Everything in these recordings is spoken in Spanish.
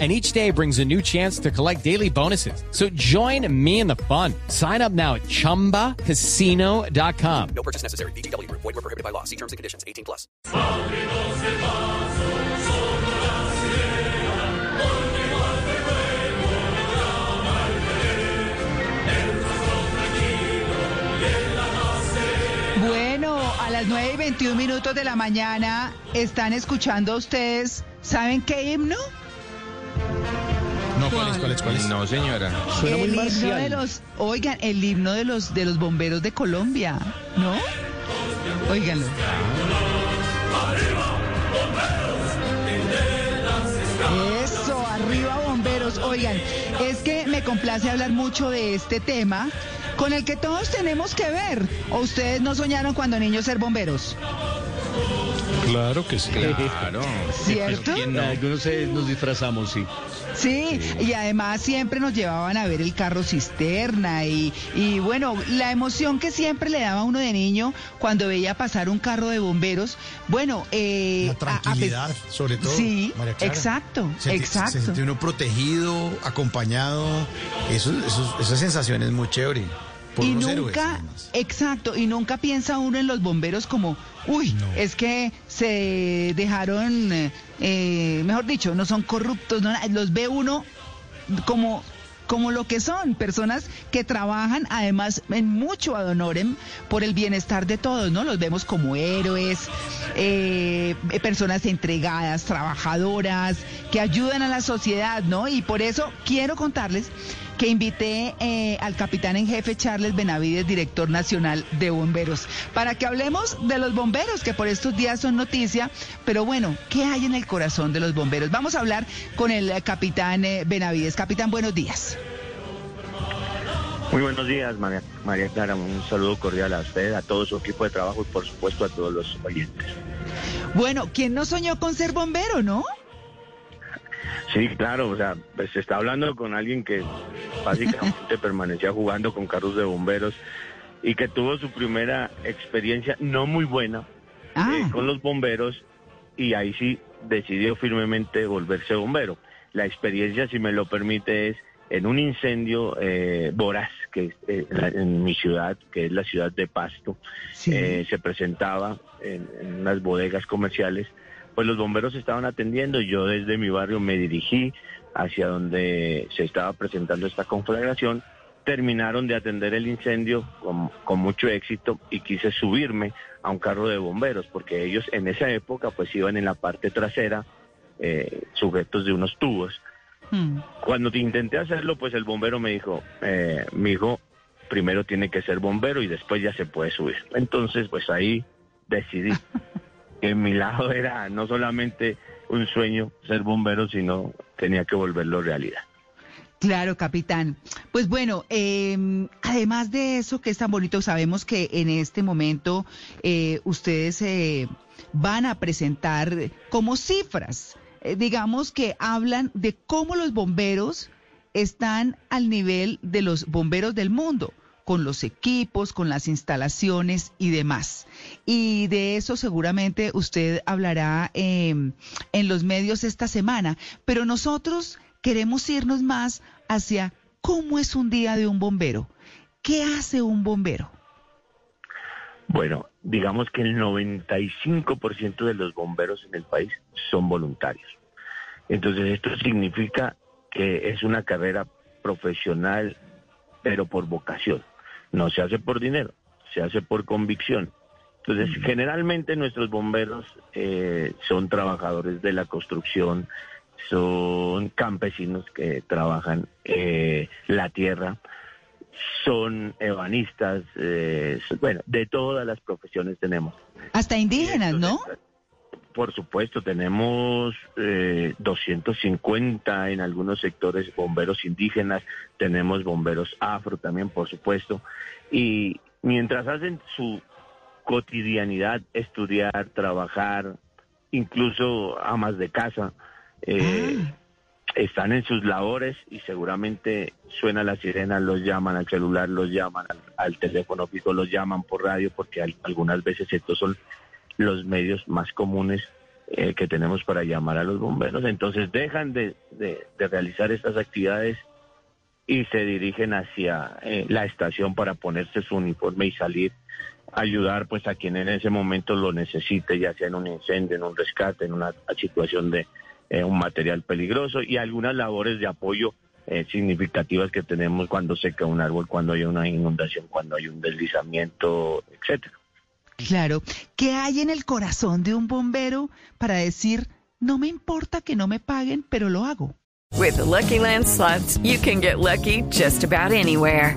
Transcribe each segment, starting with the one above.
and each day brings a new chance to collect daily bonuses. So join me in the fun. Sign up now at ChumbaCasino.com. No purchase necessary. BGW. Void were prohibited by law. See terms and conditions. 18 plus. Bueno, a las 9 y 21 minutos de la mañana están escuchando ustedes, ¿saben qué himno? No, ¿cuál es, cuál es, cuál es? No, señora. Suena muy el himno de los, oigan, el himno de los de los bomberos de Colombia, ¿no? Óiganlo. Eso, arriba bomberos. Oigan, es que me complace hablar mucho de este tema con el que todos tenemos que ver. ¿O ustedes no soñaron cuando niños ser bomberos? Claro que sí. Claro. ¿Cierto? ¿Quién no? Algunos nos disfrazamos, sí. Sí, y además siempre nos llevaban a ver el carro cisterna y, y bueno, la emoción que siempre le daba a uno de niño cuando veía pasar un carro de bomberos, bueno, eh, La a- a tranquilidad, sobre todo. Sí, María Clara. exacto, Senti- exacto. Se siente uno protegido, acompañado. Eso, eso, esa sensación es muy chévere. Por y héroes, nunca, exacto, y nunca piensa uno en los bomberos como, uy, No. es que se dejaron, eh, eh, mejor dicho, no son corruptos, no, los ve uno como como lo que son, personas que trabajan además en mucho ad honorem por el bienestar de todos, ¿no? Los vemos como héroes, eh, personas entregadas, trabajadoras, que ayudan a la sociedad, ¿no? Y por eso quiero contarles que invité eh, al capitán en jefe Charles Benavides, director nacional de bomberos, para que hablemos de los bomberos, que por estos días son noticia, pero bueno, ¿qué hay en el corazón de los bomberos? Vamos a hablar con el eh, capitán eh, Benavides. Capitán, buenos días. Muy buenos días, María, María Clara. Un saludo cordial a usted, a todo su equipo de trabajo y por supuesto a todos los oyentes. Bueno, ¿quién no soñó con ser bombero, no? Sí, claro, o sea, pues se está hablando con alguien que básicamente permanecía jugando con carros de bomberos y que tuvo su primera experiencia no muy buena Ah, eh, con los bomberos y ahí sí decidió firmemente volverse bombero. La experiencia, si me lo permite, es en un incendio eh, voraz que eh, en mi ciudad, que es la ciudad de Pasto. sí. eh, se presentaba en, en unas bodegas comerciales, pues los bomberos estaban atendiendo y yo desde mi barrio me dirigí hacia donde se estaba presentando esta conflagración. Terminaron de atender el incendio con, con mucho éxito y quise subirme a un carro de bomberos porque ellos en esa época pues iban en la parte trasera eh, sujetos de unos tubos. Hmm. Cuando te intenté hacerlo, pues el bombero me dijo, eh, mi hijo, primero tiene que ser bombero y después ya se puede subir. Entonces, pues ahí decidí que mi lado era no solamente un sueño ser bombero, sino tenía que volverlo realidad. Claro, capitán. Pues bueno, eh, además de eso que es tan bonito, sabemos que en este momento eh, ustedes eh, van a presentar como cifras, eh, digamos que hablan de cómo los bomberos están al nivel de los bomberos del mundo con los equipos, con las instalaciones y demás. Y de eso seguramente usted hablará eh, en los medios esta semana. Pero nosotros queremos irnos más hacia cómo es un día de un bombero. ¿Qué hace un bombero? Bueno, digamos que el 95% de los bomberos en el país son voluntarios. Entonces esto significa que es una carrera profesional, pero por vocación. No se hace por dinero, se hace por convicción. Entonces, generalmente nuestros bomberos eh, son trabajadores de la construcción, son campesinos que trabajan eh, la tierra, son ebanistas, eh, bueno, de todas las profesiones tenemos. Hasta indígenas, ¿no? Por supuesto, tenemos eh, 250 en algunos sectores bomberos indígenas, tenemos bomberos afro también, por supuesto, y mientras hacen su cotidianidad, estudiar, trabajar, incluso amas de casa, eh, están en sus labores y seguramente suena la sirena, los llaman al celular, los llaman al, al teléfono fijo, los llaman por radio, porque al- algunas veces estos son los medios más comunes eh, que tenemos para llamar a los bomberos. Entonces dejan de, de- de realizar estas actividades y se dirigen hacia eh, la estación para ponerse su uniforme y salir ayudar pues a quien en ese momento lo necesite, ya sea en un incendio, en un rescate, en una situación de eh, un material peligroso y algunas labores de apoyo eh, significativas que tenemos cuando seca un árbol, cuando hay una inundación, cuando hay un deslizamiento, etcétera. Claro. ¿Qué hay en el corazón de un bombero para decir, no me importa que no me paguen, pero lo hago? With the Lucky Land slots, you can get lucky just about anywhere.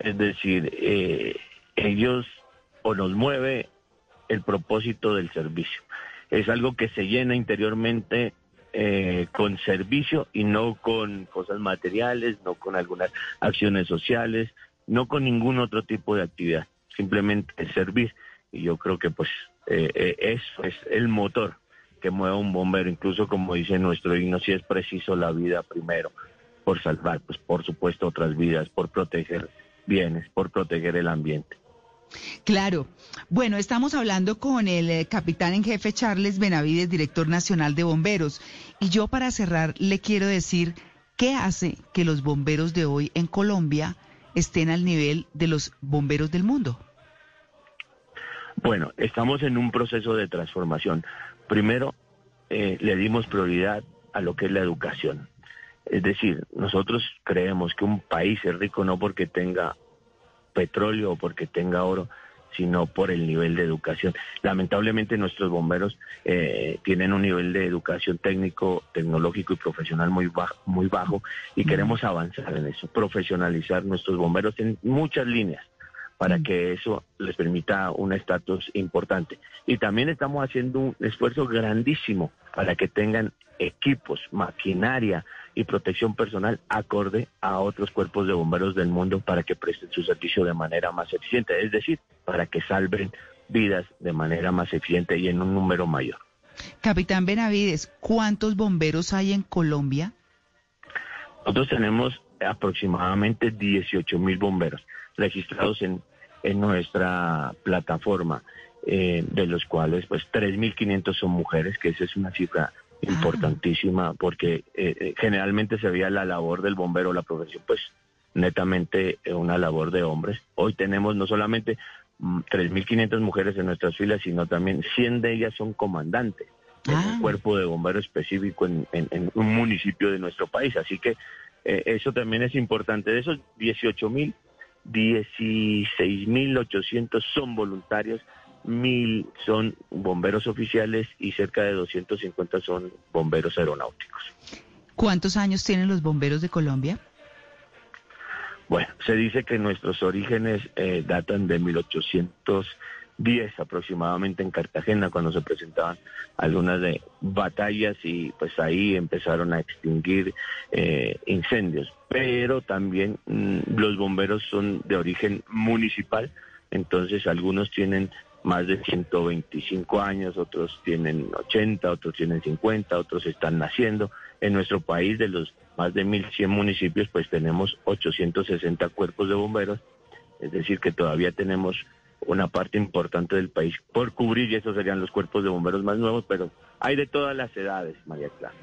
Es decir, eh, ellos o nos mueve el propósito del servicio. Es algo que se llena interiormente eh, con servicio y no con cosas materiales, no con algunas acciones sociales, no con ningún otro tipo de actividad. Simplemente servir. Y yo creo que pues eh, eh, eso es el motor que mueve un bombero, incluso como dice nuestro himno, si es preciso la vida primero por salvar, pues por supuesto otras vidas, por proteger bienes, por proteger el ambiente. Claro. Bueno, estamos hablando con el eh, capitán en jefe Charles Benavides, director nacional de bomberos. Y yo para cerrar le quiero decir qué hace que los bomberos de hoy en Colombia estén al nivel de los bomberos del mundo. Bueno, estamos en un proceso de transformación. Primero, eh, le dimos prioridad a lo que es la educación. Es decir, nosotros creemos que un país es rico no porque tenga petróleo o porque tenga oro, sino por el nivel de educación. Lamentablemente nuestros bomberos eh, tienen un nivel de educación técnico, tecnológico y profesional muy bajo, muy bajo y queremos avanzar en eso, profesionalizar nuestros bomberos en muchas líneas para que eso les permita un estatus importante. Y también estamos haciendo un esfuerzo grandísimo para que tengan equipos, maquinaria y protección personal acorde a otros cuerpos de bomberos del mundo para que presten su servicio de manera más eficiente, es decir, para que salven vidas de manera más eficiente y en un número mayor. Capitán Benavides, ¿cuántos bomberos hay en Colombia? Nosotros tenemos aproximadamente 18 mil bomberos registrados en, en nuestra plataforma, eh, de los cuales pues 3.500 son mujeres, que esa es una cifra importantísima porque eh, eh, generalmente se veía la labor del bombero, la profesión, pues netamente eh, una labor de hombres. Hoy tenemos no solamente mm, 3.500 mujeres en nuestras filas, sino también 100 de ellas son comandantes en Ah. un cuerpo de bombero específico en, en- en un municipio de nuestro país. Así que eh, eso también es importante. De esos 18.000, 16.800 son voluntarios, mil son bomberos oficiales y cerca de 250 son bomberos aeronáuticos. ¿Cuántos años tienen los bomberos de Colombia? Bueno, se dice que nuestros orígenes eh, datan de 1810 aproximadamente en Cartagena, cuando se presentaban algunas de batallas y pues ahí empezaron a extinguir eh, incendios. Pero también mm, los bomberos son de origen municipal, entonces algunos tienen más de 125 años, otros tienen 80, otros tienen 50, otros están naciendo. En nuestro país, de los más de 1.100 municipios, pues tenemos 860 cuerpos de bomberos, es decir, que todavía tenemos una parte importante del país por cubrir y esos serían los cuerpos de bomberos más nuevos, pero hay de todas las edades, María Clara.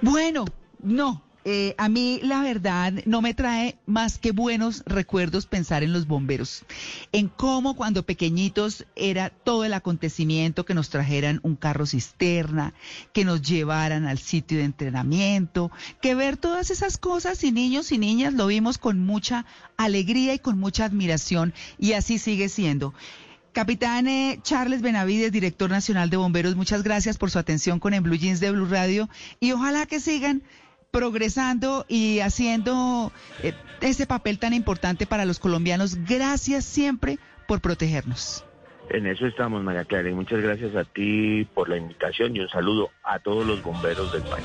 Bueno, no. Eh, a mí la verdad no me trae más que buenos recuerdos pensar en los bomberos, en cómo cuando pequeñitos era todo el acontecimiento que nos trajeran un carro cisterna, que nos llevaran al sitio de entrenamiento, que ver todas esas cosas y niños y niñas lo vimos con mucha alegría y con mucha admiración y así sigue siendo. Capitán eh, Charles Benavides, director nacional de bomberos, muchas gracias por su atención con el Blue Jeans de Blue Radio y ojalá que sigan progresando y haciendo eh, ese papel tan importante para los colombianos. Gracias siempre por protegernos. En eso estamos, María Clara, y muchas gracias a ti por la invitación y un saludo a todos los bomberos del país.